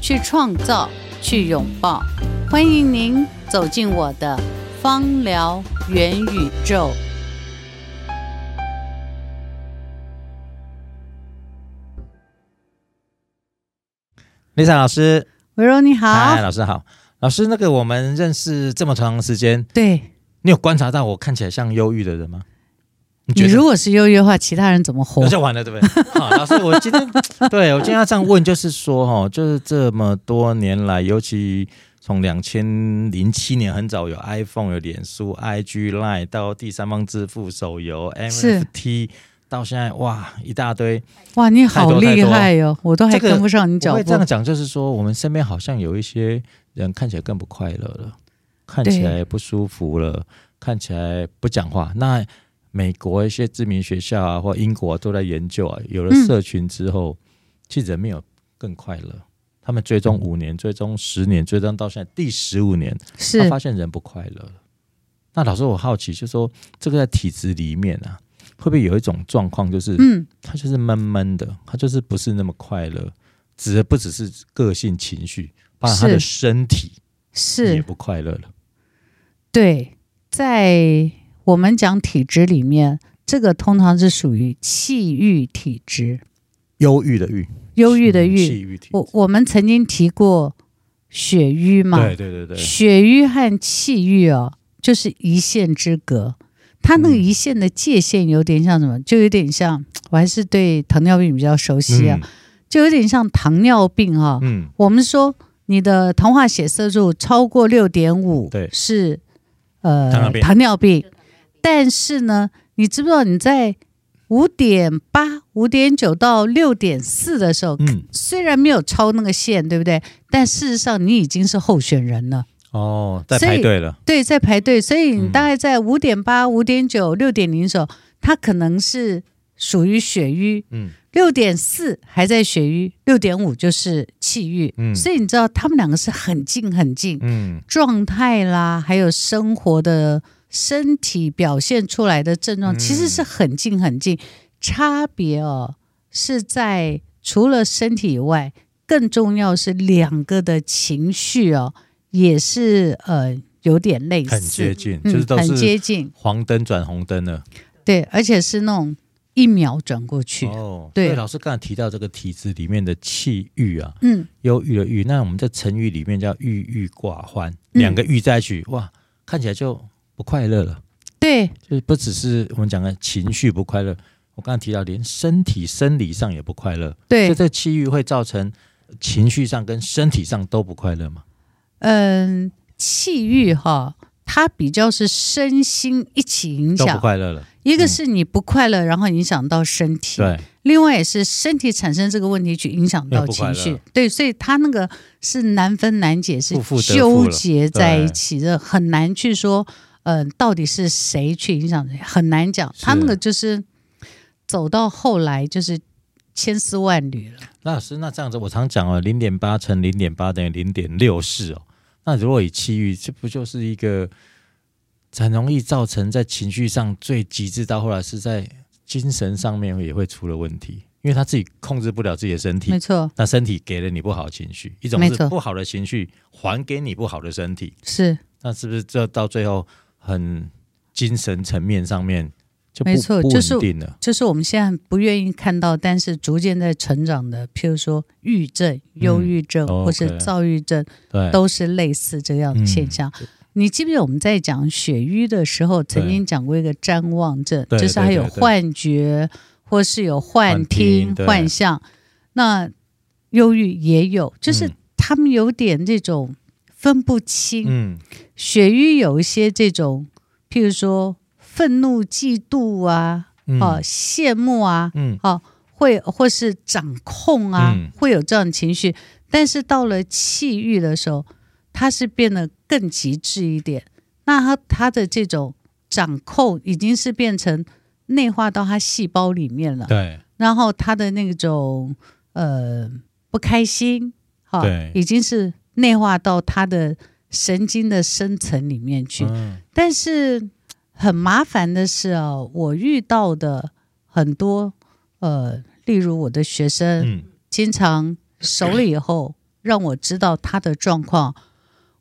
去创造，去拥抱，欢迎您走进我的芳疗元宇宙。Lisa 老师，维柔你好，嗨，老师好，老师，那个我们认识这么长时间，对，你有观察到我看起来像忧郁的人吗？你如果是优越的话，其他人怎么活？那就完了，对不对？好，老师，我今天对我今天要这样问，就是说，哈，就是这么多年来，尤其从两千零七年很早有 iPhone、有脸书、IG、Line，到第三方支付、手游、NFT，到现在哇一大堆，哇，你好厉害哟、哦！我都还跟不上你脚步。这个、我会这样讲，就是说，我们身边好像有一些人看起来更不快乐了，看起来不舒服了，看起来不讲话。那美国一些知名学校啊，或英国、啊、都在研究啊，有了社群之后，嗯、其实人没有更快乐。他们追踪五年，追踪十年，追踪到现在第十五年，是他发现人不快乐。那老师，我好奇，就是说这个在体制里面啊，会不会有一种状况，就是嗯，他就是闷闷的，他就是不是那么快乐，指的不只是个性情绪，包括他的身体是也不快乐了。对，在。我们讲体质里面，这个通常是属于气郁体质，忧郁的郁，忧郁的郁。我我们曾经提过血瘀嘛，对对对对，血瘀和气郁哦，就是一线之隔。它那个一线的界限有点像什么？就有点像，我还是对糖尿病比较熟悉啊，嗯、就有点像糖尿病哈、哦。嗯，我们说你的糖化血色素超过六点五，对，是呃糖尿病。糖尿病但是呢，你知不知道你在五点八、五点九到六点四的时候，嗯，虽然没有超那个线，对不对？但事实上你已经是候选人了。哦，在排队了。对，在排队。所以你大概在五点八、五点九、六点零的时候，它可能是属于血瘀。嗯，六点四还在血瘀，六点五就是气郁。嗯，所以你知道他们两个是很近很近。嗯，状态啦，还有生活的。身体表现出来的症状其实是很近很近，嗯、差别哦是在除了身体以外，更重要是两个的情绪哦，也是呃有点类似，很接近，就是都是很接近，黄灯转红灯了，对，而且是那种一秒转过去。哦，对，老师刚才提到这个体质里面的气郁啊，嗯，忧郁的郁，那我们在成语里面叫郁郁寡欢，两个郁在一起，哇，看起来就。不快乐了，对，就是不只是我们讲的情绪不快乐，我刚才提到连身体生理上也不快乐，对，所以这气郁会造成情绪上跟身体上都不快乐吗？嗯，气郁哈，它比较是身心一起影响，都不快乐了。一个是你不快乐，然后影响到身体，对；另外也是身体产生这个问题去影响到情绪，对。所以它那个是难分难解，是纠结在一起的，很难去说。嗯、呃，到底是谁去影响谁？很难讲。他那个就是走到后来就是千丝万缕了。那老师，那这样子，我常讲哦，零点八乘零点八等于零点六四哦。那如果以气郁，这不就是一个很容易造成在情绪上最极致，到后来是在精神上面也会出了问题，因为他自己控制不了自己的身体。没错。那身体给了你不好的情绪，一种是不好的情绪还给你不好的身体。是。那是不是这到最后？很精神层面上面就不没错，不稳定了，就是就是我们现在不愿意看到，但是逐渐在成长的，譬如说抑郁症、忧郁症、嗯、或是躁郁症，对，都是类似这样的现象。嗯、你记不记得我们在讲血瘀的时候，曾经讲过一个瞻望症，就是还有幻觉，或是有幻听、幻象。那忧郁也有，就是他们有点这种。分不清，嗯，血瘀有一些这种，譬如说愤怒、嫉妒啊，嗯、啊，羡慕啊，嗯，啊，会或是掌控啊，嗯、会有这样的情绪。但是到了气郁的时候，它是变得更极致一点。那他他的这种掌控已经是变成内化到他细胞里面了。对。然后他的那种呃不开心，哈，对，已经是内化到他的神经的深层里面去。嗯、但是很麻烦的是啊，我遇到的很多呃，例如我的学生，嗯、经常熟了以后，让我知道他的状况。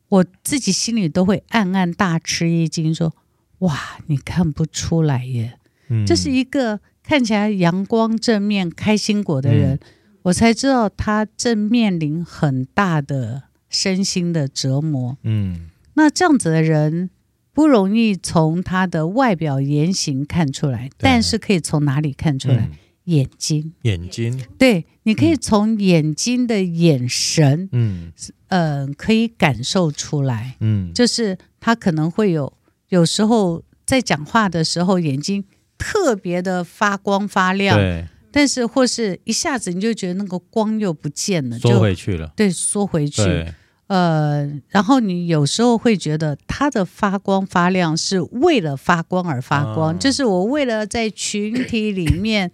我自己心里都会暗暗大吃一惊，说：“哇，你看不出来耶！嗯、这是一个看起来阳光正面、开心果的人，嗯、我才知道他正面临很大的身心的折磨。嗯，那这样子的人不容易从他的外表言行看出来，但是可以从哪里看出来？嗯、眼睛，眼睛，对，你可以从眼睛的眼神，嗯。”可以感受出来，嗯，就是他可能会有，有时候在讲话的时候，眼睛特别的发光发亮，对，但是或是一下子你就觉得那个光又不见了，缩回去了，对，缩回去，呃，然后你有时候会觉得它的发光发亮是为了发光而发光，哦、就是我为了在群体里面。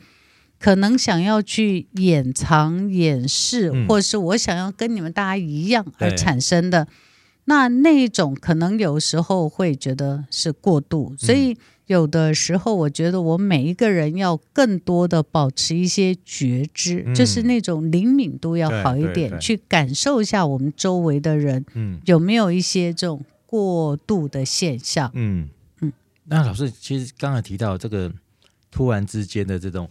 可能想要去掩藏、掩饰，嗯、或是我想要跟你们大家一样而产生的，对那那一种可能有时候会觉得是过度，所以有的时候我觉得我每一个人要更多的保持一些觉知，嗯、就是那种灵敏度要好一点，去感受一下我们周围的人，嗯，有没有一些这种过度的现象，嗯。嗯。那老师其实刚才提到这个突然之间的这种。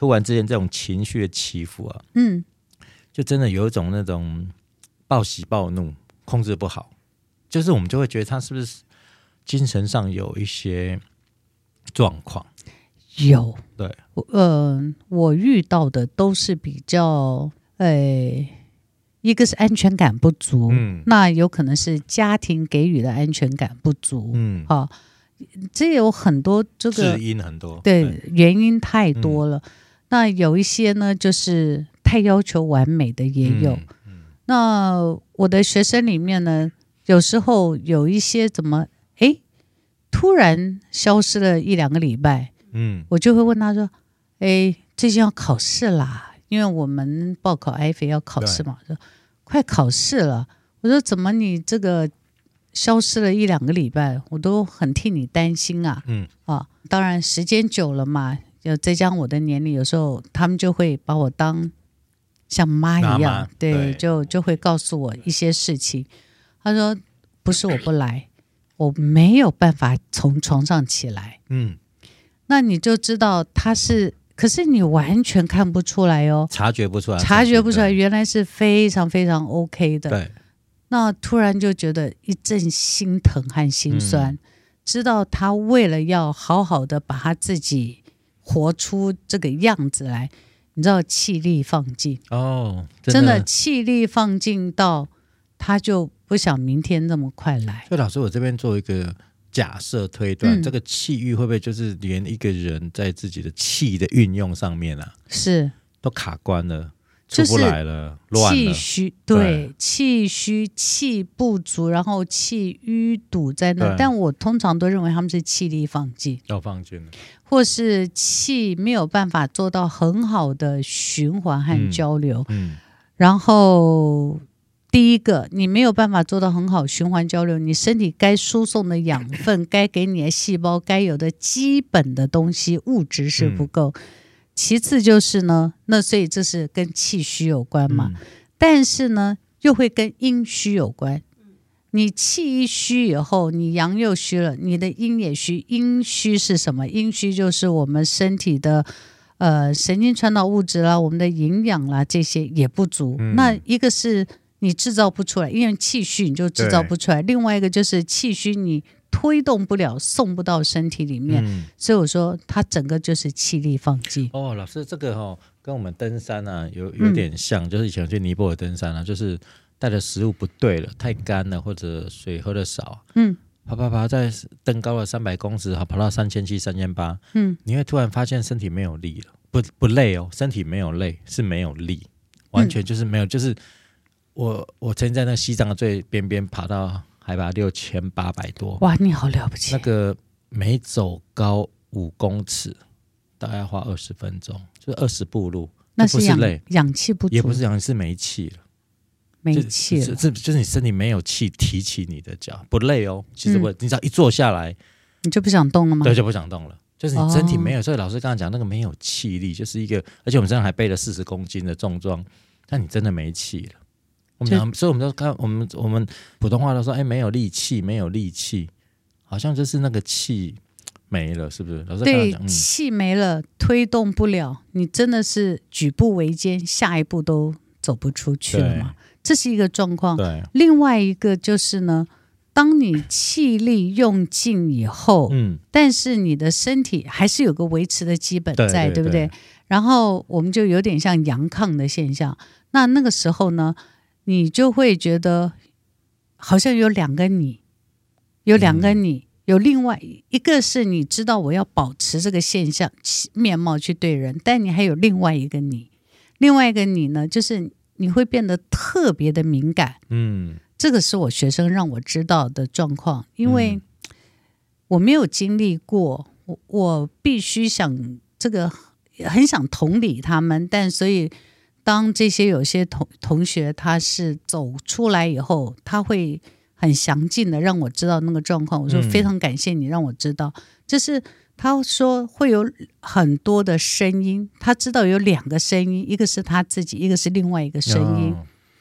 突然之间，这种情绪的起伏啊，嗯，就真的有一种那种暴喜暴怒，控制不好，就是我们就会觉得他是不是精神上有一些状况？有，对，嗯、呃，我遇到的都是比较，呃，一个是安全感不足，嗯，那有可能是家庭给予的安全感不足，嗯，好，这有很多这个原因很多，对，对。原因太多了。嗯那有一些呢，就是太要求完美的也有。那我的学生里面呢，有时候有一些怎么哎，突然消失了一两个礼拜，嗯，我就会问他说：“哎，最近要考试啦，因为我们报考 IFE 要考试嘛，对说快考试了。”我说：“怎么你这个消失了一两个礼拜，我都很替你担心啊。”嗯啊，当然时间久了嘛。就再加上我的年龄，有时候他们就会把我当像妈一样，对，对就就会告诉我一些事情。他说：“不是我不来，我没有办法从床上起来。”嗯，那你就知道他是，可是你完全看不出来哦，察觉不出来，察觉不出来，原来是非常非常 OK 的。对，那突然就觉得一阵心疼和心酸，嗯、知道他为了要好好的把他自己。活出这个样子来，你知道气力放尽哦，真的，气力放尽到他就不想明天那么快来。所以老师，我这边做一个假设推断，嗯、这个气郁会不会就是连一个人在自己的气的运用上面啊，是都卡关了？出不来了，气虚，对，气虚气不足，然后气淤堵在那。对但我通常都认为他们是气力放尽，要放尽了，或是气没有办法做到很好的循环和交流。嗯，嗯然后第一个，你没有办法做到很好循环交流，你身体该输送的养分，该给你的细胞该有的基本的东西物质是不够。嗯其次就是呢，那所以这是跟气虚有关嘛，嗯、但是呢又会跟阴虚有关。你气一虚以后，你阳又虚了，你的阴也虚。阴虚是什么？阴虚就是我们身体的呃神经传导物质啦，我们的营养啦这些也不足。嗯、那一个是你制造不出来，因为气虚你就制造不出来。另外一个就是气虚你。推动不了，送不到身体里面，嗯、所以我说它整个就是气力放弃。哦，老师，这个哈、哦、跟我们登山啊有有点像，嗯、就是以前去尼泊尔登山啊，就是带的食物不对了，太干了或者水喝的少，嗯，爬爬爬，在登高了三百公尺，好跑到三千七、三千八，嗯，你会突然发现身体没有力了，不不累哦，身体没有累，是没有力，完全就是没有。嗯、就是我我曾经在那西藏的最边边爬到海拔六千八百多，哇，你好了不起！那个每走高五公尺，大概要花二十分钟，就是二十步路。那是氧不是累，氧气不足，也不是氧气，是没气了，没气了，就是你身体没有气提起你的脚，不累哦。其实我、嗯、你只要一坐下来，你就不想动了吗？对，就不想动了。就是你身体没有，哦、所以老师刚刚讲那个没有气力，就是一个，而且我们身上还背了四十公斤的重装，但你真的没气了。我们讲，所以我们就看我们我们普通话都说，哎，没有力气，没有力气，好像就是那个气没了，是不是？对，气没了，推动不了，你真的是举步维艰，下一步都走不出去了嘛？这是一个状况。对，另外一个就是呢。当你气力用尽以后，嗯，但是你的身体还是有个维持的基本在，对，对，对，对不对？然后我们就有点像阳亢的现象。那那个时候呢，你就会觉得好像有两个你，有两个你，嗯、有另外一个是你知道我要保持这个现象面貌去对人，但你还有另外一个你，另外一个你呢，就是你会变得特别的敏感，嗯。这个是我学生让我知道的状况，因为我没有经历过，我我必须想这个很想同理他们，但所以当这些有些同同学他是走出来以后，他会很详尽的让我知道那个状况。我说非常感谢你让我知道，就是他说会有很多的声音，他知道有两个声音，一个是他自己，一个是另外一个声音，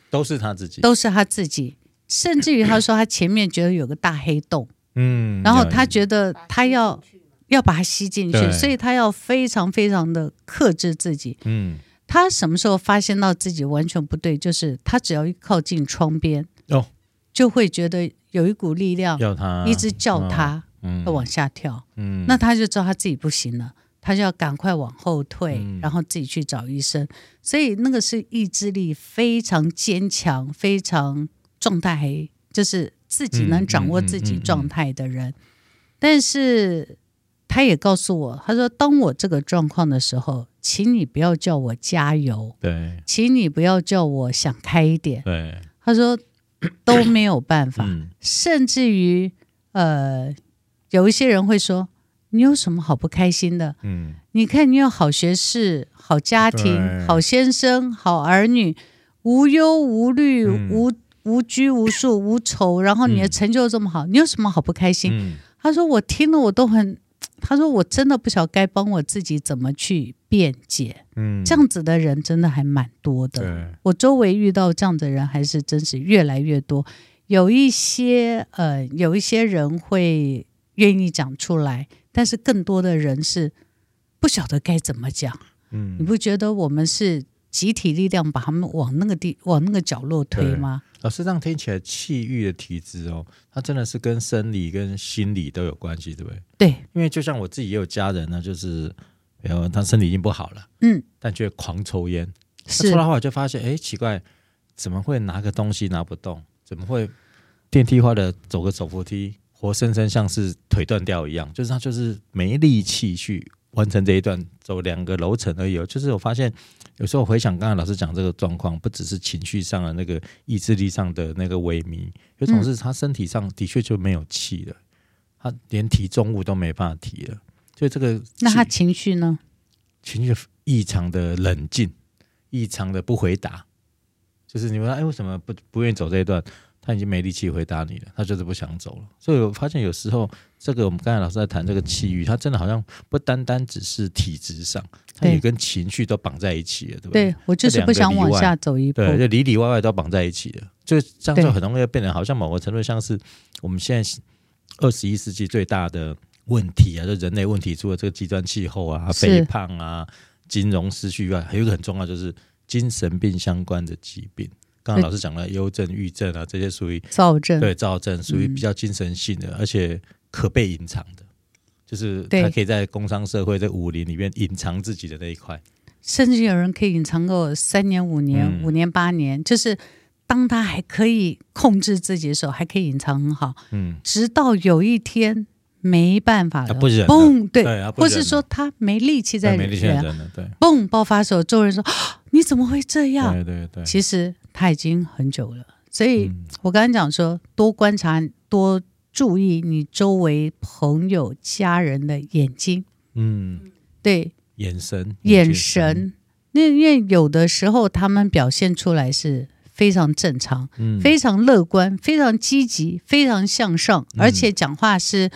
都是他自己，都是他自己。甚至于他说他前面觉得有个大黑洞，嗯，然后他觉得他要要把它吸进去，所以他要非常非常的克制自己。嗯，他什么时候发现到自己完全不对？就是他只要一靠近窗边，哦，就会觉得有一股力量要他一直叫他，嗯，要往下跳，嗯，那他就知道他自己不行了，他就要赶快往后退，然后自己去找医生。所以那个是意志力非常坚强，非常。状态就是自己能掌握自己状态的人，但是他也告诉我，他说：“当我这个状况的时候，请你不要叫我加油，对，请你不要叫我想开一点，对。”他说 都没有办法，嗯、甚至于呃，有一些人会说：“你有什么好不开心的？嗯，你看你有好学识、好家庭、好先生、好儿女，无忧无虑、嗯、无。”无拘无束无愁，然后你的成就这么好，嗯、你有什么好不开心？嗯、他说我听了我都很，他说我真的不晓得该帮我自己怎么去辩解。嗯，这样子的人真的还蛮多的。对我周围遇到这样的人还是真是越来越多。有一些呃，有一些人会愿意讲出来，但是更多的人是不晓得该怎么讲。嗯，你不觉得我们是集体力量把他们往那个地往那个角落推吗？老师这样听起来，气郁的体质哦，它真的是跟生理跟心理都有关系，对不对？对，因为就像我自己也有家人呢，就是，比如他身体已经不好了，嗯，但却狂抽烟，是，抽了后来就发现，哎，奇怪，怎么会拿个东西拿不动？怎么会电梯化的，走个手扶梯，活生生像是腿断掉一样？就是他就是没力气去完成这一段走两个楼层而已。哦就是我发现。有时候回想刚才老师讲这个状况，不只是情绪上的那个意志力上的那个萎靡，有种是他身体上的确就没有气了，他连提重物都没办法提了。所以这个那他情绪呢？情绪异常的冷静，异常的不回答。就是你们说，哎，为什么不不愿意走这一段？他已经没力气回答你了，他就是不想走了。所以我发现有时候，这个我们刚才老师在谈这个气郁，他真的好像不单单只是体质上，他也跟情绪都绑在一起了，对不对？对，我就是不想往下走一步，对，就里里外外都绑在一起了，就这样就很容易变得好像某个程度像是我们现在二十一世纪最大的问题啊，就人类问题，除了这个极端气候啊、肥胖啊、金融失序外，还有一个很重要就是精神病相关的疾病。刚刚老师讲了忧症、郁症啊，这些属于躁症，对躁症属于比较精神性的，嗯、而且可被隐藏的，就是他可以在工商社会在武林里面隐藏自己的那一块，甚至有人可以隐藏个三年、五年、嗯、五年、八年，就是当他还可以控制自己的时候，还可以隐藏很好，嗯，直到有一天没办法了，不忍嘣，对，对或是说他没力气在里面，对，嘣，爆发的时候，众人说 你怎么会这样？对对对，其实他已经很久了。所以我刚才讲说，多观察，多注意你周围朋友、家人的眼睛，嗯，对，眼神，眼神，那因为有的时候他们表现出来是。非常正常，嗯，非常乐观，非常积极，非常向上，而且讲话是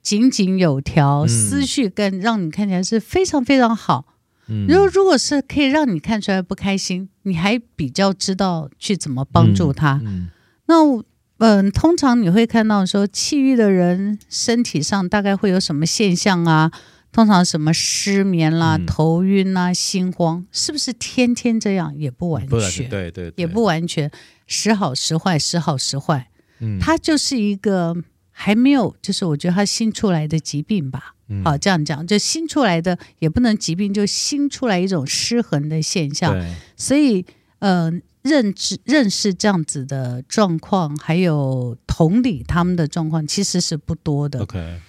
井井有条，嗯、思绪跟让你看起来是非常非常好。嗯，如果如果是可以让你看出来不开心，你还比较知道去怎么帮助他。嗯，嗯那嗯，通常你会看到说，气郁的人身体上大概会有什么现象啊？通常什么失眠啦、嗯、头晕啦、心慌，是不是天天这样？也不完全，对，对对，也不完全，时好时坏，时好时坏。嗯，他就是一个还没有，就是我觉得他新出来的疾病吧。嗯、好，这样讲，就新出来的也不能疾病，就新出来一种失衡的现象。对所以，呃，认知认识这样子的状况，还有同理他们的状况，其实是不多的。OK。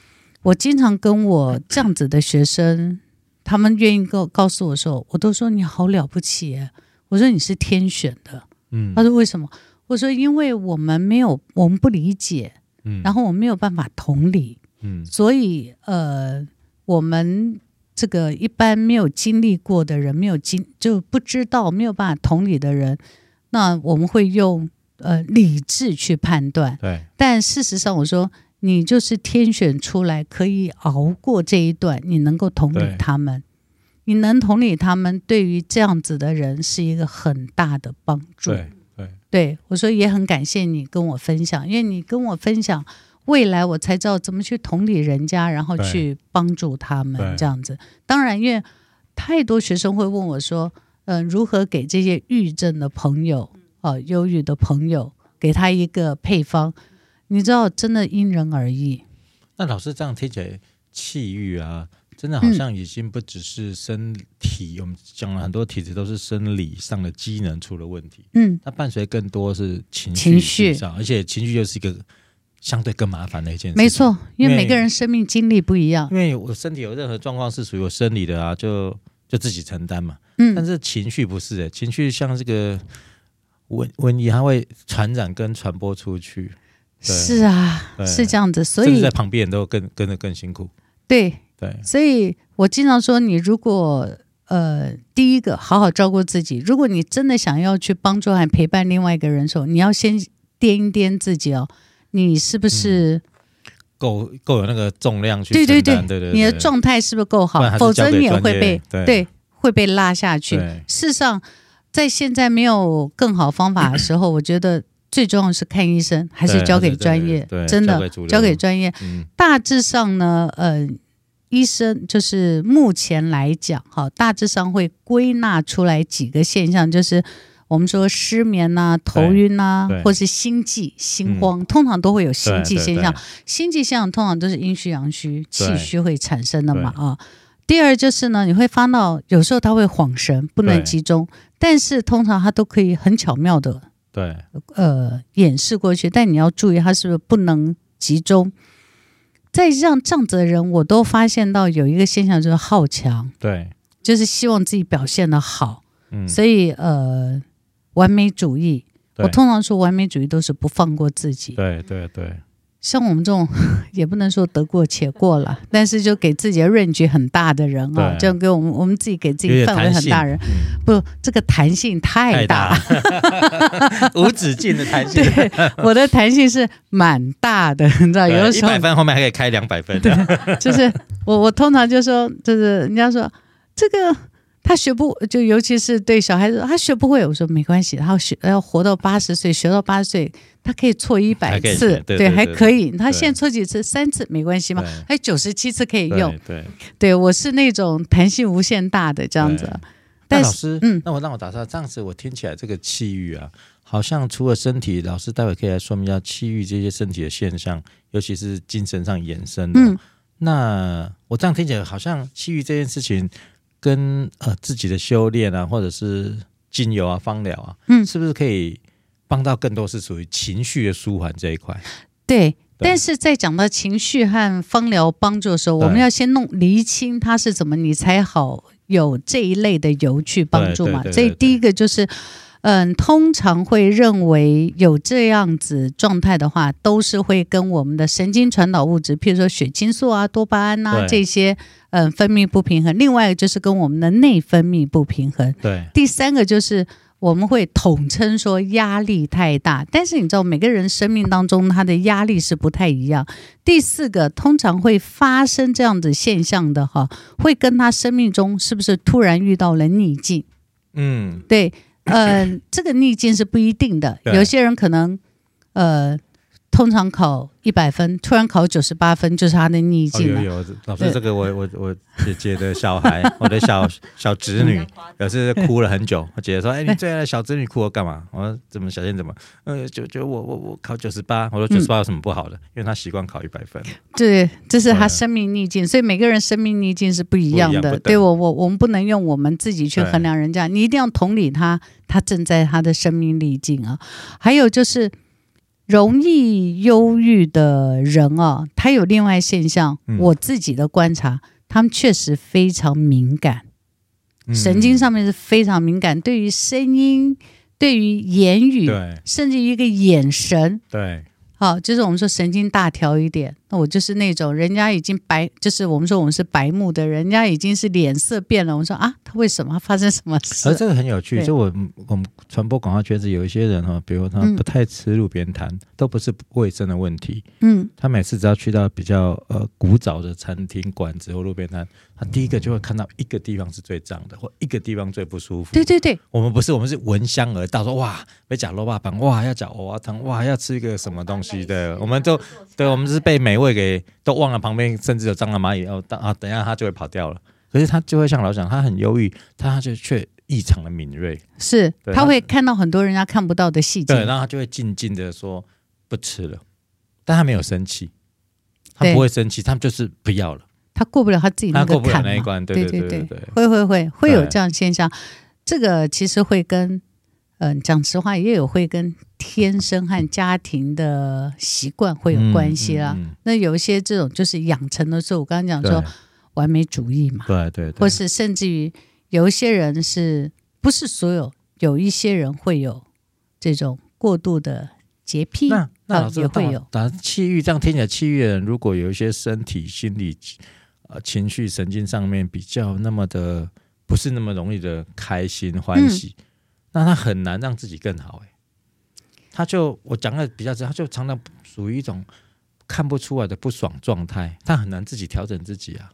我经常跟我这样子的学生，他们愿意告告诉我说，我都说你好了不起。我说你是天选的，嗯。他说为什么？我说因为我们没有，我们不理解，嗯。然后我们没有办法同理，嗯。所以呃，我们这个一般没有经历过的人，没有经就不知道，没有办法同理的人，那我们会用呃理智去判断。对。但事实上，我说。你就是天选出来，可以熬过这一段。你能够同理他们，你能同理他们，对于这样子的人是一个很大的帮助。对，对，对，我说也很感谢你跟我分享，因为你跟我分享，未来我才知道怎么去同理人家，然后去帮助他们这样子。当然，因为太多学生会问我说，嗯、呃，如何给这些郁症的朋友啊、呃，忧郁的朋友，给他一个配方。你知道，真的因人而异。那老师这样听起来，气郁啊，真的好像已经不只是身体，嗯、我们讲了很多体质都是生理上的机能出了问题。嗯，它伴随更多是情绪情绪，而且情绪又是一个相对更麻烦的一件事。没错，因为每个人生命经历不一样。因为我身体有任何状况是属于我生理的啊，就就自己承担嘛。嗯，但是情绪不是的，情绪像这个瘟瘟疫，它会传染跟传播出去。是啊，是这样子，所以在旁边都更跟着更辛苦。对对，所以我经常说，你如果呃，第一个好好照顾自己，如果你真的想要去帮助和陪伴另外一个人的时候，你要先掂一掂自己哦，你是不是够够、嗯、有那个重量去？对对对，对对对，你的状态是不是够好？否则你也会被对，对会被拉下去。事实上，在现在没有更好方法的时候，我觉得。最重要是看医生，还是交给专业？真的交给专业。嗯、大致上呢，呃，医生就是目前来讲，哈，大致上会归纳出来几个现象，就是我们说失眠呐、啊、头晕呐、啊，或是心悸、心慌，嗯、通常都会有心悸现象。心悸现象通常都是阴虚阳虚、气虚会产生的嘛啊。第二就是呢，你会发到有时候他会恍神，不能集中，但是通常他都可以很巧妙的。对，呃，掩饰过去，但你要注意，他是不是不能集中？在让这样子的人，我都发现到有一个现象，就是好强，对，就是希望自己表现的好，嗯，所以呃，完美主义，我通常说完美主义都是不放过自己，对对对。对像我们这种 也不能说得过且过了，但是就给自己的 range 很大的人啊，对。就给我们我们自己给自己范围很大人，不，这个弹性太大，太大。无止境的弹性。对，我的弹性是蛮大的，你知道，有的时候。一百分后面还可以开两百分。对，就是我我通常就说，就是人家说这个。他学不就尤其是对小孩子，他学不会。我说没关系，他要学要活到八十岁，学到八十岁，他可以错一百次，对，还可以。他现在错几次，三次没关系嘛，还九十七次可以用。对，对，对，我是那种弹性无限大的这样子。但老师，嗯，那我让我打岔，这样子我听起来这个气郁啊，好像除了身体，老师待会可以来说明一下气郁这些身体的现象，尤其是精神上延伸的。嗯，那我这样听起来，好像气郁这件事情。跟呃自己的修炼啊，或者是精油啊、芳疗啊，嗯，是不是可以帮到更多是属于情绪的舒缓这一块？对，但是在讲到情绪和芳疗帮助的时候，我们要先弄厘清它是怎么，你才好有这一类的油去帮助嘛。所以第一个就是。嗯，通常会认为有这样子状态的话，都是会跟我们的神经传导物质，譬如说血清素啊、多巴胺啊这些，嗯，分泌不平衡。另外一个就是跟我们的内分泌不平衡。对。第三个就是我们会统称说压力太大，但是你知道每个人生命当中他的压力是不太一样。第四个，通常会发生这样子现象的哈，会跟他生命中是不是突然遇到了逆境？嗯，对。呃，这个逆境是不一定的，有些人可能，呃，通常考一百分，突然考九十八分，就是他的逆境了。哦、有有，老师，这个我我我姐姐的小孩，我的小小侄女，有时哭了很久。我姐姐说：“哎，你最爱的小侄女哭了干嘛？”我说：“怎么小燕怎么？呃，就就我我我考九十八。”我说：“九十八有什么不好的？嗯、因为她习惯考一百分。”对，这是他生命逆境，所以每个人生命逆境是不一样的。对我我我们不能用我们自己去衡量人家，你一定要同理他，他正在他的生命逆境啊。还有就是。容易忧郁的人啊，他有另外现象。嗯、我自己的观察，他们确实非常敏感，嗯、神经上面是非常敏感，对于声音，对于言语，对。甚至一个眼神，对。好，就是我们说神经大条一点，那我就是那种人家已经白，就是我们说我们是白目的人，人家已经是脸色变了。我们说啊，他为什么发生什么事？而这个很有趣，就我我们传播广告圈子有一些人哈，比如他不太吃路边摊，嗯、都不是卫生的问题。嗯，他每次只要去到比较呃古早的餐厅、馆子或路边摊。他第一个就会看到一个地方是最脏的，或一个地方最不舒服。对对对，我们不是，我们是闻香而到，说哇，被讲肉霸棒，哇，要讲藕啊汤，哇，要吃一个什么东西的，我们都对，我们是被美味给都忘了，旁边甚至有蟑螂蚂蚁，哦，等啊，等一下它就会跑掉了。可是他就会像老蒋，他很忧郁，他就却异常的敏锐，是他会看到很多人家看不到的细节，对，然后他就会静静的说不吃了，但他没有生气，他不会生气，他们就是不要了。他过不了他自己那个坎那一关，对对对对，对，会会会会有这样现象。这个其实会跟，嗯，讲实话也有会跟天生和家庭的习惯会有关系啦。那有一些这种就是养成的时候，我刚刚讲说完美主义嘛，对对，或是甚至于有一些人是不是所有，有一些人会有这种过度的洁癖，那那也会有。当然，气郁这样听起来，气郁的人如果有一些身体、心理。呃，情绪神经上面比较那么的不是那么容易的开心欢喜，嗯、那他很难让自己更好哎。他就我讲的比较直，他就常常属于一种看不出来的不爽状态，他很难自己调整自己啊。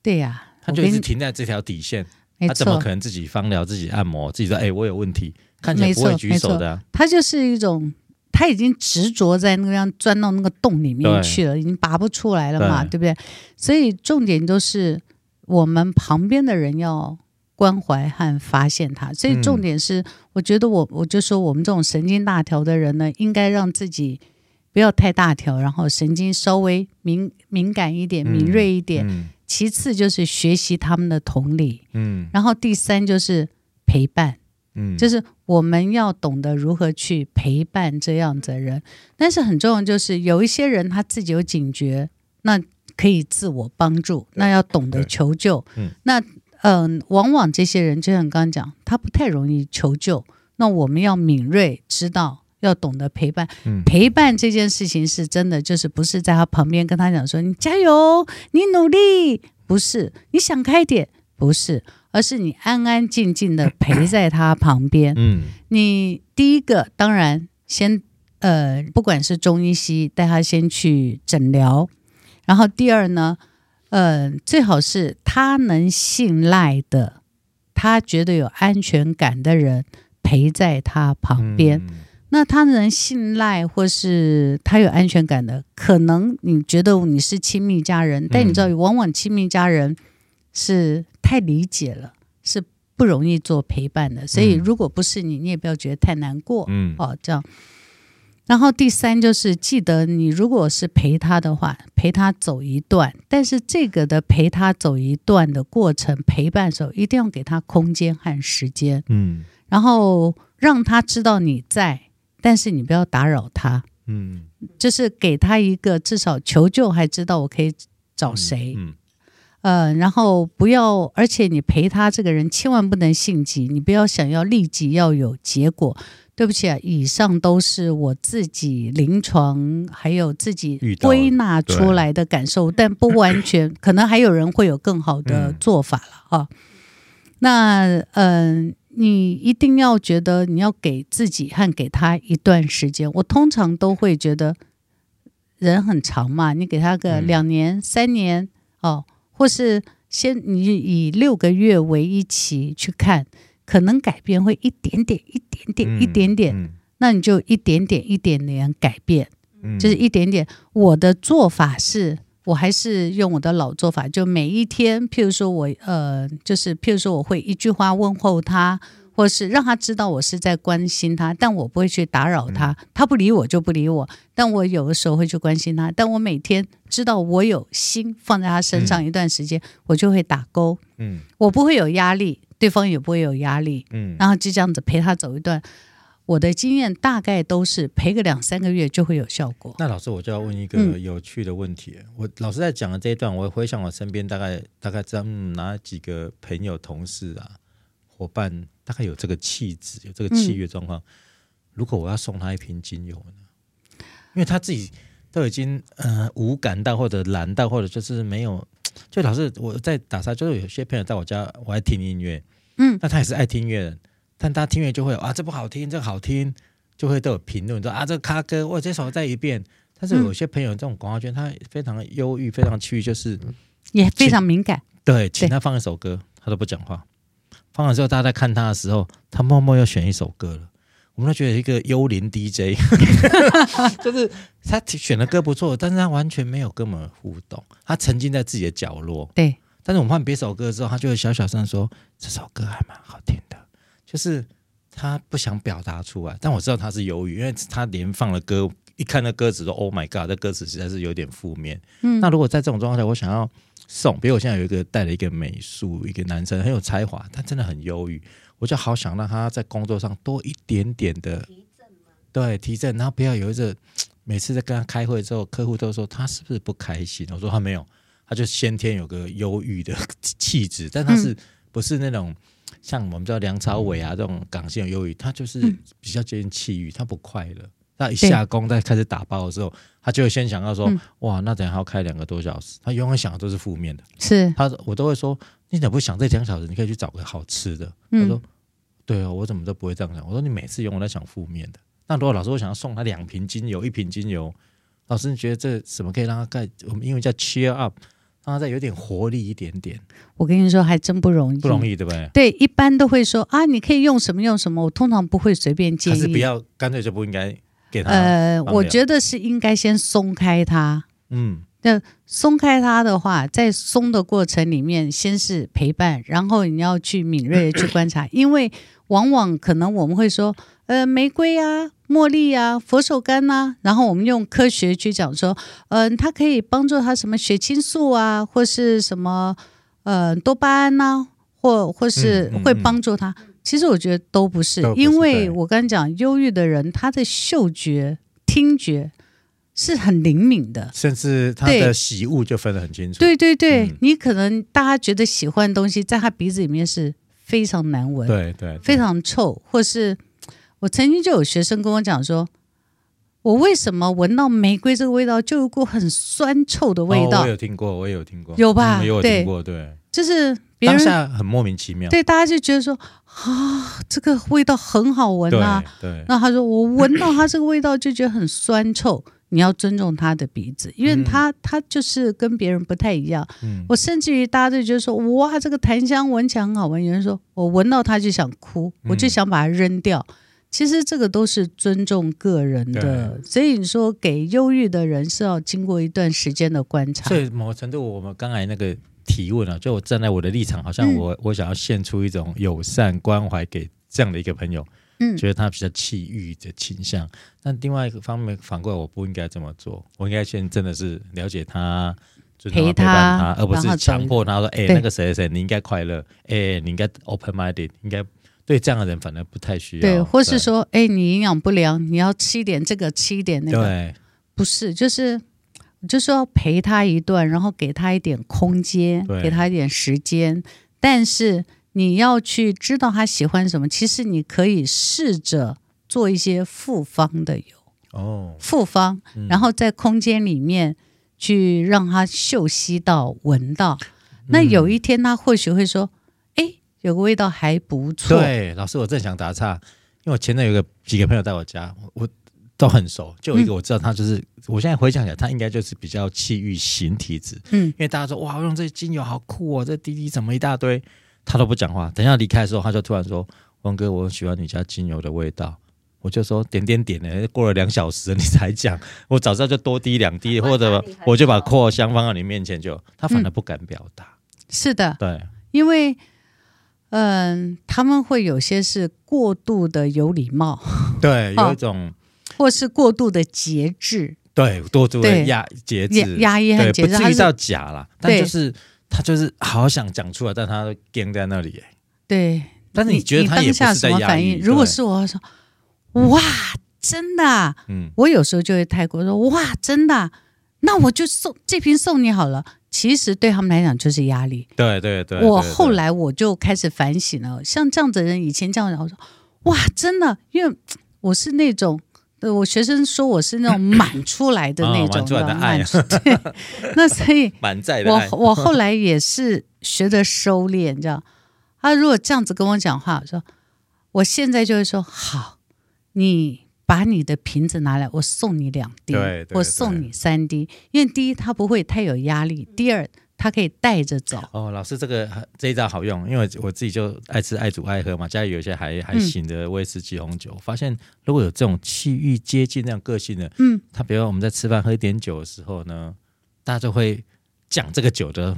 对呀、啊，他就一直停在这条底线，他怎么可能自己芳疗、自己按摩、自己说哎我有问题，看起来不会举手的、啊。他就是一种。他已经执着在那个样钻到那个洞里面去了，已经拔不出来了嘛，对，对不对？所以重点就是我们旁边的人要关怀和发现他。所以重点是，我觉得我我就说我们这种神经大条的人呢，应该让自己不要太大条，然后神经稍微敏敏感一点、敏锐一点。其次就是学习他们的同理，嗯，然后第三就是陪伴。嗯，就是我们要懂得如何去陪伴这样子的人，但是很重要就是有一些人他自己有警觉，那可以自我帮助，那要懂得求救。嗯，那嗯、呃，往往这些人就像刚刚讲，他不太容易求救，那我们要敏锐，知道要懂得陪伴。嗯，陪伴这件事情是真的，就是不是在他旁边跟他讲说你加油，你努力，不是，你想开点，不是。而是你安安静静的陪在他旁边。嗯，你第一个当然先呃，不管是中医西医，带他先去诊疗。然后第二呢，呃，最好是他能信赖的，他觉得有安全感的人陪在他旁边。嗯，那他能信赖或是他有安全感的，可能你觉得你是亲密家人，但你知道，往往亲密家人是。太理解了，是不容易做陪伴的。所以，如果不是你，你也不要觉得太难过。嗯，哦，这样。然后第三就是，记得你如果是陪他的话，陪他走一段。但是这个的陪他走一段的过程，陪伴的时候一定要给他空间和时间。嗯，然后让他知道你在，但是你不要打扰他。嗯，就是给他一个至少求救，还知道我可以找谁。嗯，嗯呃，然后不要，而且你陪他这个人千万不能性急，你不要想要立即要有结果。对不起啊，以上都是我自己临床还有自己归纳出来的感受，但不完 全，可能还有人会有更好的做法了啊、嗯。那嗯、呃，你一定要觉得你要给自己和给他一段时间。我通常都会觉得人很长嘛，你给他个两年、嗯、三年哦，或是先你以六个月为一期去看。可能改变会一点点、一点点、一点点，嗯，那你就一点点、一点点改变，嗯，就是一点点。我的做法是，我还是用我的老做法，就每一天，譬如说我呃，就是譬如说我会一句话问候他，或是让他知道我是在关心他，但我不会去打扰他，他不理我就不理我，但我有的时候会去关心他，但我每天知道我有心放在他身上一段时间，我就会打勾，嗯，我不会有压力。对方也不会有压力，嗯，然后就这样子陪他走一段。我的经验大概都是陪个两三个月就会有效果。那老师，我就要问一个有趣的问题。嗯、我老师在讲的这一段，我回想我身边大概大概知道，嗯，哪几个朋友、同事啊、伙伴，大概有这个气质，有这个契约状况、嗯。如果我要送他一瓶精油呢？因为他自己都已经呃无感到，或者懒到，或者就是没有。就老是我在打沙，就是有些朋友在我家，我爱听音乐，嗯，那他也是爱听音乐的，但他听音乐就会有啊，这不好听，这个好听，就会都有评论说啊，这个咖歌，我这首再一遍。但是有些朋友这种广告圈，他非常的忧郁，非常气郁，就是也非常敏感。对，请他放一首歌，他都不讲话。放了之后，大家在看他的时候，他默默又选一首歌了。我们都觉得一个幽灵 DJ，就是他选的歌不错，但是他完全没有跟我们互动，他沉浸在自己的角落。对，但是我们换别首歌之后，他就会小小声说：“这首歌还蛮好听的。”就是他不想表达出来，但我知道他是忧郁，因为他连放了歌，一看那歌词说：“Oh my god！” 这歌词实在是有点负面。嗯，那如果在这种状况下，我想要送，比如我现在有一个带了一个美术，一个男生很有才华，他真的很忧郁。我就好想让他在工作上多一点点的提振，对，提振，然后不要有一个每次在跟他开会之后，客户都说他是不是不开心？我说他没有，他就先天有个忧郁的气质，但他是不是那种像我们知道梁朝伟啊这种港星有忧郁，他就是比较接近气郁，他不快乐。他一下工再开始打包的时候，他就会先想到说，哇，那等下要开两个多小时，他永远想的都是负面的。是他，我都会说。你怎么不想这两小时？你可以去找个好吃的。嗯、他说：“对哦，我怎么都不会这样想。”我说：“你每次用我在想负面的。”那如果老师我想要送他两瓶精油，一瓶精油，老师你觉得这什么可以让他盖？我们英文叫 cheer up，让他再有点活力一点点。我跟你说，还真不容易，不容易，对不对？对，一般都会说啊，你可以用什么用什么。我通常不会随便建议，还是不要，干脆就不应该给他。呃，我觉得是应该先松开他。嗯。那松开它的话，在松的过程里面，先是陪伴，然后你要去敏锐的去观察，因为往往可能我们会说，呃，玫瑰啊、茉莉啊、佛手柑呐、啊，然后我们用科学去讲说，嗯、呃，它可以帮助他什么血清素啊，或是什么呃多巴胺呐、啊，或或是会帮助他。其实我觉得都不是，因为我刚才讲，忧郁的人他的嗅觉、听觉。是很灵敏的，甚至他的喜恶就分得很清楚。对对对，嗯、你可能大家觉得喜欢的东西，在他鼻子里面是非常难闻，对对，对，非常臭。或是我曾经就有学生跟我讲说，我为什么闻到玫瑰这个味道就有股很酸臭的味道？哦、我有听过，我也有听过，有吧？嗯、有听过，对，对就是别人当下很莫名其妙，对，大家就觉得说啊，这个味道很好闻啊，对。对那他说我闻到它这个味道就觉得很酸臭。你要尊重他的鼻子，因为他、嗯、他就是跟别人不太一样。嗯、我甚至于大家都觉得说，哇，这个檀香闻起来很好闻。有人说我闻到它就想哭，我就想把它扔掉。嗯、其实这个都是尊重个人的。所以你说给忧郁的人是要经过一段时间的观察。所以某程度，我们刚才那个提问啊，就我站在我的立场，好像我、嗯、我想要献出一种友善关怀给这样的一个朋友。嗯，觉得他比较气郁的倾向，但另外一个方面反过来，我不应该这么做，我应该先真的是了解他，就陪伴他，而不是强迫他说：“哎、欸，那个谁谁谁，你应该快乐，哎、欸，你应该 open minded，应该对这样的人反而不太需要。对，或是说，哎，你营养不良，你要吃一点这个，吃一点那个。对，不是，就是就是要陪他一段，然后给他一点空间，给他一点时间。但是你要去知道他喜欢什么，其实你可以试着做一些复方的油哦，复方，然后在空间里面去让他嗅吸到、闻到。那有一天他或许会说。有个味道还不错。对，老师，我正想打岔，因为我前阵有个几个朋友在我家，我都很熟，就有一个我知道他就是，嗯、我现在回想起来，他应该就是比较气郁型体质。嗯，因为大家说哇，用这些精油好酷哦，这滴滴怎么一大堆，他都不讲话。等一下离开的时候，他就突然说：“王哥，我喜欢你家精油的味道。”我就说点点点的，过了两小时你才讲，我早知道就多滴两滴，或者我就把扩香放到你面前就，他反而不敢表达。嗯、是的，对，因为。嗯，他们会有些是过度的有礼貌，对，有一种，或是过度的节制，对，过度的压节制，压抑和节制，不至于到假了，但就是他就是好想讲出来，但他都僵在那里，对。但是你觉得他也不是在压抑？如果是我说，哇，真的，嗯，我有时候就会太过说，哇，真的，那我就送这瓶送你好了。其实对他们来讲就是压力。对对对，我后来我就开始反省了，像这样子的人，以前这样子，我说哇，真的，因为我是那种，我学生说我是那种满出来的那种的爱，对，那所以 满载的爱。我我后来也是学着收敛，你知道，他如果这样子跟我讲话，我说我现在就会说好，你。把你的瓶子拿来，我送你两滴，我送你三滴，因为第一它不会太有压力，第二它可以带着走。哦，老师这个这一招好用，因为我自己就爱吃、爱煮、爱喝嘛，家里有一些还还行的威士忌红酒，嗯、发现如果有这种气郁接近那样个性的，嗯，他比如说我们在吃饭喝一点酒的时候呢，大家就会讲这个酒的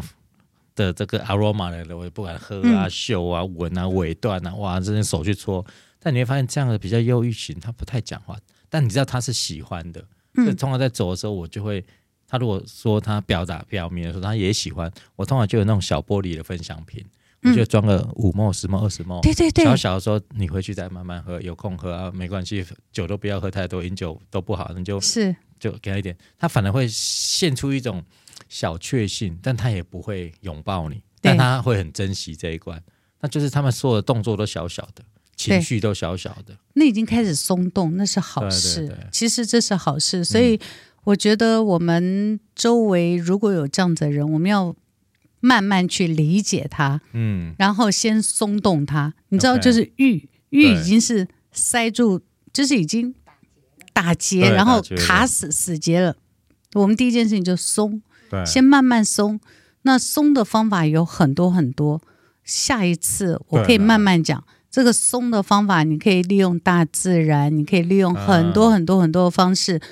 的这个 aroma 的，我也不敢喝啊、嗅啊、闻啊、尾段啊，哇，这些手去搓。但你会发现，这样的比较忧郁型，他不太讲话。但你知道他是喜欢的，所以通常在走的时候，我就会，他如果说他表达表明的时候，他也喜欢，我通常就有那种小玻璃的分享瓶，我就装个五毫、十毫、二十毫，对对对，小小的时候你回去再慢慢喝，有空喝啊，没关系，酒都不要喝太多，饮酒都不好，你就是就给他一点，他反而会现出一种小确幸，但他也不会拥抱你，但他会很珍惜这一关，那就是他们所有的动作都小小的。情绪都小小的，那已经开始松动，那是好事。其实这是好事，所以我觉得我们周围如果有这样子的人，我们要慢慢去理解他，嗯，然后先松动他。你知道，就是郁郁已经是塞住，就是已经打结，然后卡死死结了。我们第一件事情就松，先慢慢松。那松的方法有很多很多，下一次我可以慢慢讲。这个松的方法，你可以利用大自然，你可以利用很多很多很多的方式。嗯、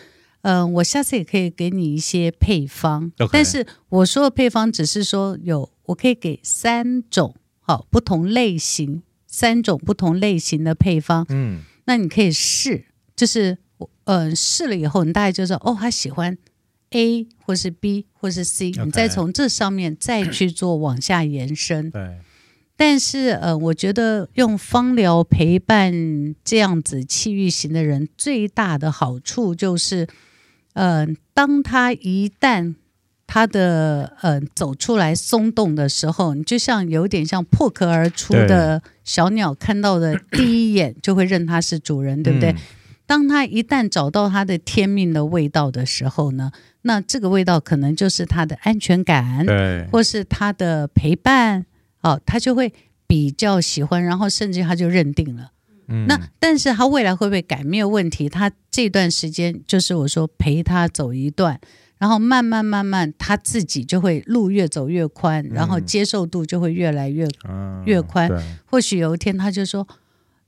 呃，我下次也可以给你一些配方。Okay. 但是我说的配方只是说有，我可以给三种好不同类型，三种不同类型的配方。嗯，那你可以试，就是嗯、呃，试了以后，你大概就知道哦，他喜欢 A 或是 B 或是 C，Okay. 你再从这上面再去做往下延伸。对。但是，呃，我觉得用芳疗陪伴这样子气郁型的人，最大的好处就是，呃，当他一旦他的呃走出来松动的时候，你就像有点像破壳而出的小鸟，看到的第一眼就会认他是主人，对不对？嗯、当他一旦找到他的天命的味道的时候呢，那这个味道可能就是他的安全感，对，或是他的陪伴。哦，他就会比较喜欢，然后甚至他就认定了。嗯，那但是他未来会不会改？没有问题。他这段时间就是我说陪他走一段，然后慢慢慢慢他自己就会路越走越宽，嗯、然后接受度就会越来越、嗯、越宽。或许有一天他就说，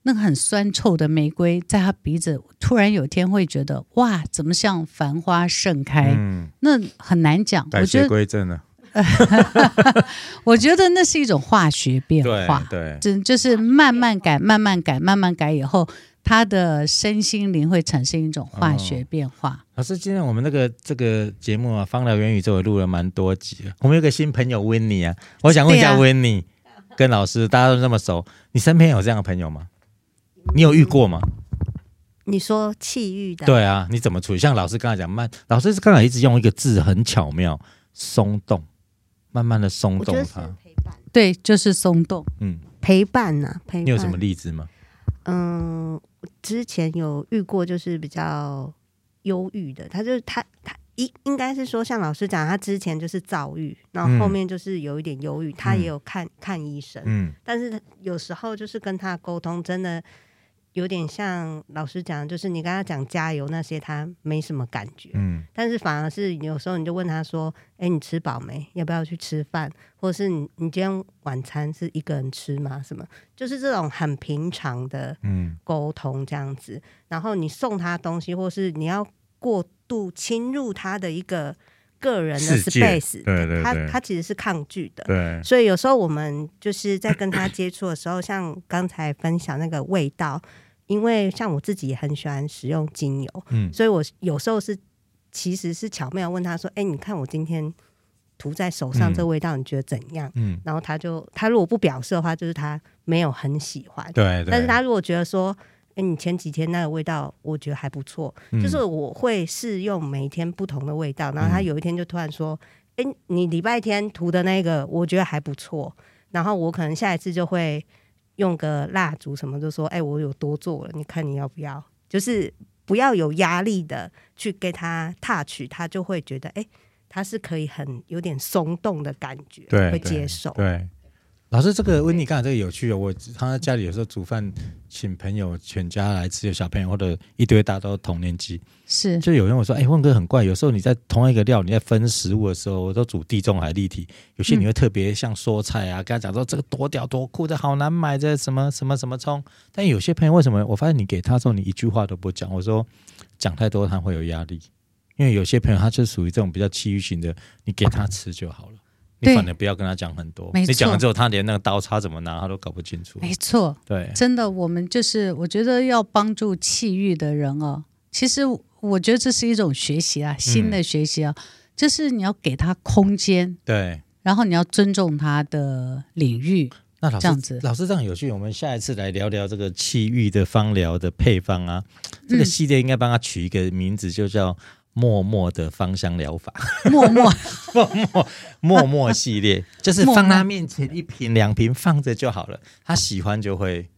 那个很酸臭的玫瑰在他鼻子，突然有一天会觉得哇，怎么像繁花盛开？嗯、那很难讲。我觉得。我觉得那是一种化学变化，对，就就是慢慢改，慢慢改，慢慢改以后，他的身心灵会产生一种化学变化。哦、老师，今天我们那个这个节目啊，芳疗元宇宙也录了蛮多集了。我们有个新朋友温妮啊，我想问一下温妮，跟老师大家都这么熟，你身边有这样的朋友吗？你有遇过吗？你说气郁的？对啊，你怎么处理？像老师刚才讲慢，老师是刚才一直用一个字很巧妙，松动，慢慢的松动它。对，就是松动。嗯，陪伴呐、啊，陪伴。你有什么例子吗？嗯，之前有遇过，就是比较忧郁的，他就是他他应应该是说，像老师讲，他之前就是躁郁，然后后面就是有一点忧郁，嗯、他也有看看医生，嗯，但是有时候就是跟他沟通，真的。有点像老师讲，就是你跟他讲加油那些，他没什么感觉。嗯，但是反而是有时候你就问他说：“哎，你吃饱没？要不要去吃饭？或者是你你今天晚餐是一个人吃吗？什么？就是这种很平常的沟通这样子。然后你送他东西，或是你要过度侵入他的一个个人的 space，对对对，他他其实是抗拒的。对，所以有时候我们就是在跟他接触的时候，像刚才分享那个味道。因为像我自己也很喜欢使用精油，嗯，所以我有时候是其实是巧妙问他说：“哎，你看我今天涂在手上这味道，你觉得怎样？”嗯，然后他就他如果不表示的话，就是他没有很喜欢，对，对。但是他如果觉得说：“哎，你前几天那个味道，我觉得还不错。嗯”就是我会试用每一天不同的味道，然后他有一天就突然说：“哎，你礼拜天涂的那个，我觉得还不错。”然后我可能下一次就会。用个蜡烛什么，就说：“哎、欸，我有多做了，你看你要不要？就是不要有压力的去给他 touch，他就会觉得，哎、欸，他是可以很有点松动的感觉，会接受。”对。老师，这个温妮刚才这个有趣哦。我他在家里有时候煮饭，请朋友全家来吃，有小朋友或者一堆大家都同年纪，是就有人我说，哎，问哥很怪，有时候你在同一个料，你在分食物的时候，我都煮地中海立体，有些你会特别像说菜啊，跟他讲说这个多屌多酷的，好难买这什么什么什么葱。但有些朋友为什么？我发现你给他之后，你一句话都不讲。我说讲太多他会有压力，因为有些朋友他就属于这种比较气郁型的，你给他吃就好了。你反正不要跟他讲很多，你讲了之后，他连那个刀叉怎么拿他都搞不清楚。没错，对，真的，我们就是我觉得要帮助气郁的人哦。其实我觉得这是一种学习啊，新的学习啊，嗯、就是你要给他空间，对，然后你要尊重他的领域。那老师这样子，老师这样有趣，我们下一次来聊聊这个气郁的方疗的配方啊。这个系列应该帮他取一个名字，就叫。默默的芳香疗法，默默。默默默默系列，就是放他面前一瓶两瓶放着就好了，他喜欢就会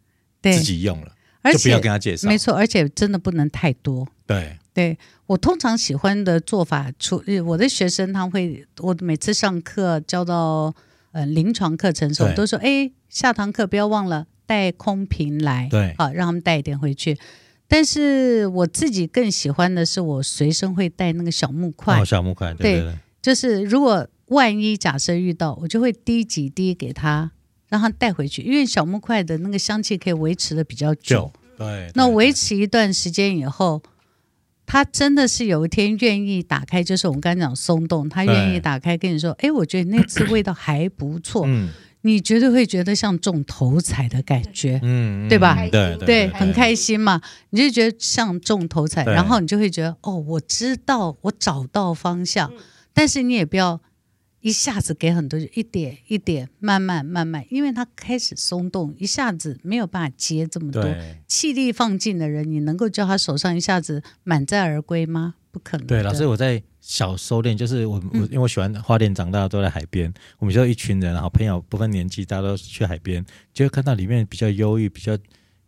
自己用了，就不要跟他介绍。没错，而且真的不能太多。对，对我通常喜欢的做法，除我的学生他会，我每次上课教到呃临床课程的时候，都说哎，下堂课不要忘了带空瓶来，对，好让他们带一点回去。但是我自己更喜欢的是，我随身会带那个小木块。哦，小木块，对，对，对，就是如果万一假设遇到，我就会滴几滴给他，让他带回去，因为小木块的那个香气可以维持的比较久。对，对，那维持一段时间以后，他真的是有一天愿意打开，就是我们刚才讲松动，他愿意打开跟你说：“哎，我觉得那次味道还不错。”嗯。你绝对会觉得像中头彩的感觉，嗯，对吧？对对，对，很开心嘛，你就觉得像中头彩，然后你就会觉得哦，我知道，我找到方向，但是你也不要一下子给很多，一点一点，慢慢慢慢，因为他开始松动，一下子没有办法接这么多，气力放尽的人，你能够叫他手上一下子满载而归吗？不可能。对，老师，我在。小收敛就是我我因为我喜欢花店长大都在海边，嗯、我们就一群人，然后朋友不分年纪，大家都去海边，就会看到里面比较忧郁、比较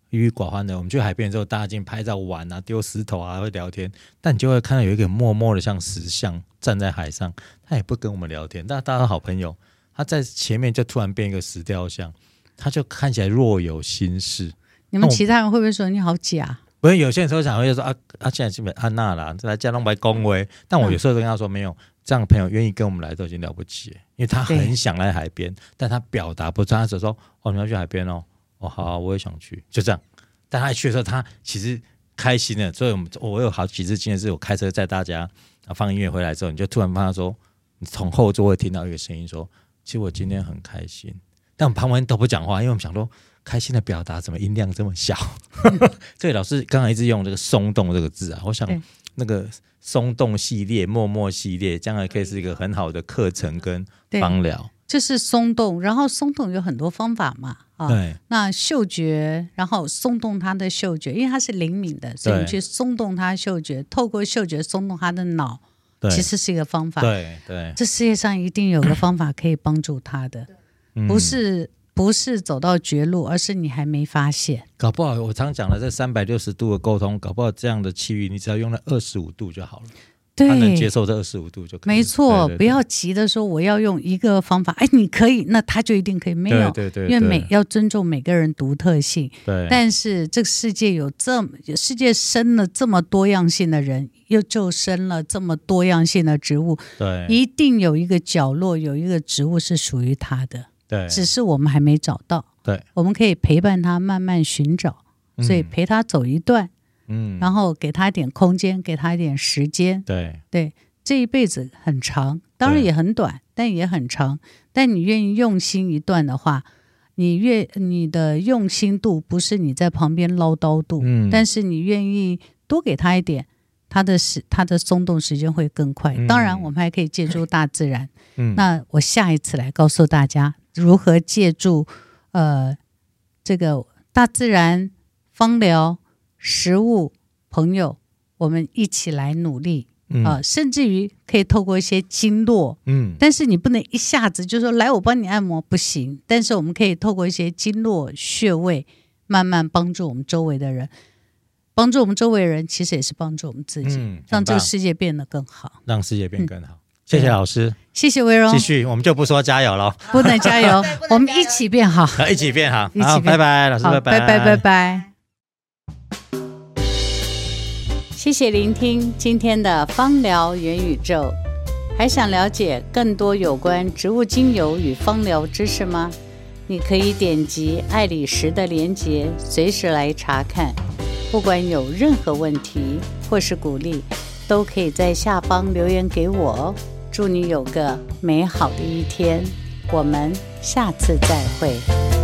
郁郁寡欢的。我们去海边之后，大家进拍照玩啊，丢石头啊，会聊天。但你就会看到有一个默默的像石像站在海上，他也不跟我们聊天，但大家都好朋友。他在前面就突然变一个石雕像，他就看起来若有心事。你们其他人会不会说你好假？不是有些人说想会说啊啊，现在基本安娜啦，来加弄白恭维。但我有时候跟他说没有，这样的朋友愿意跟我们来都已经了不起，因为他很想来海边，但他表达不出，他只说哦，你要去海边哦，哦好啊，我也想去，就这样。但他一去的时候，他其实开心的。所以我们我有好几次经验是我开车载大家放音乐回来之后，你就突然发现说，你从后座会听到一个声音说，其实我今天很开心。但我们旁边都不讲话，因为我们想说。开心的表达怎么音量这么小？这位老师刚才一直用这个“松动”这个字啊，我想那个“松动”系列、“默默”系列，将来可以是一个很好的课程跟芳疗。就是松动，然后松动有很多方法嘛，啊，对，那嗅觉，然后松动他的嗅觉，因为他是灵敏的，所以你去松动它嗅觉，透过嗅觉松动他的脑，其实是一个方法。对对，这世界上一定有个方法可以帮助他的，不是不是走到绝路，而是你还没发现。搞不好我常讲的这三百六十度的沟通，搞不好这样的气域，你只要用了二十五度就好了。对，他能接受这二十五度就可以。没错，对对对，不要急的说我要用一个方法，哎，你可以，那他就一定可以。没有，对对对，因为每要尊重每个人独特性。对。但是这个世界有这么，世界生了这么多样性的人，又就生了这么多样性的植物。对。一定有一个角落有一个植物是属于他的。对。只是我们还没找到。对。我们可以陪伴他慢慢寻找，所以陪他走一段。嗯。然后给他一点空间，给他一点时间。对。对。这一辈子很长，当然也很短，但也很长。但你愿意用心一段的话，你越你的用心度不是你在旁边唠叨度，嗯，但是你愿意多给他一点，他的时他的松动时间会更快。当然，我们还可以借助大自然。嗯，那我下一次来告诉大家如何借助呃这个大自然、芳疗、食物、朋友，我们一起来努力。啊、呃，甚至于可以透过一些经络，嗯，但是你不能一下子就说来我帮你按摩。不行，但是我们可以透过一些经络穴位，慢慢帮助我们周围的人，帮助我们周围的人，其实也是帮助我们自己，嗯、让这个世界变得更好，让世界变更好。嗯、谢谢老师，谢谢薇蓉，继续，我们就不说加油了，不能加油，我们一起变好，一起变好，一起变。好，拜拜，老师，拜拜，拜拜，拜拜。谢谢聆听今天的芳疗元宇宙，还想了解更多有关植物精油与芳疗知识吗？你可以点击爱理石的连接，随时来查看。不管有任何问题或是鼓励，都可以在下方留言给我哦。祝你有个美好的一天，我们下次再会。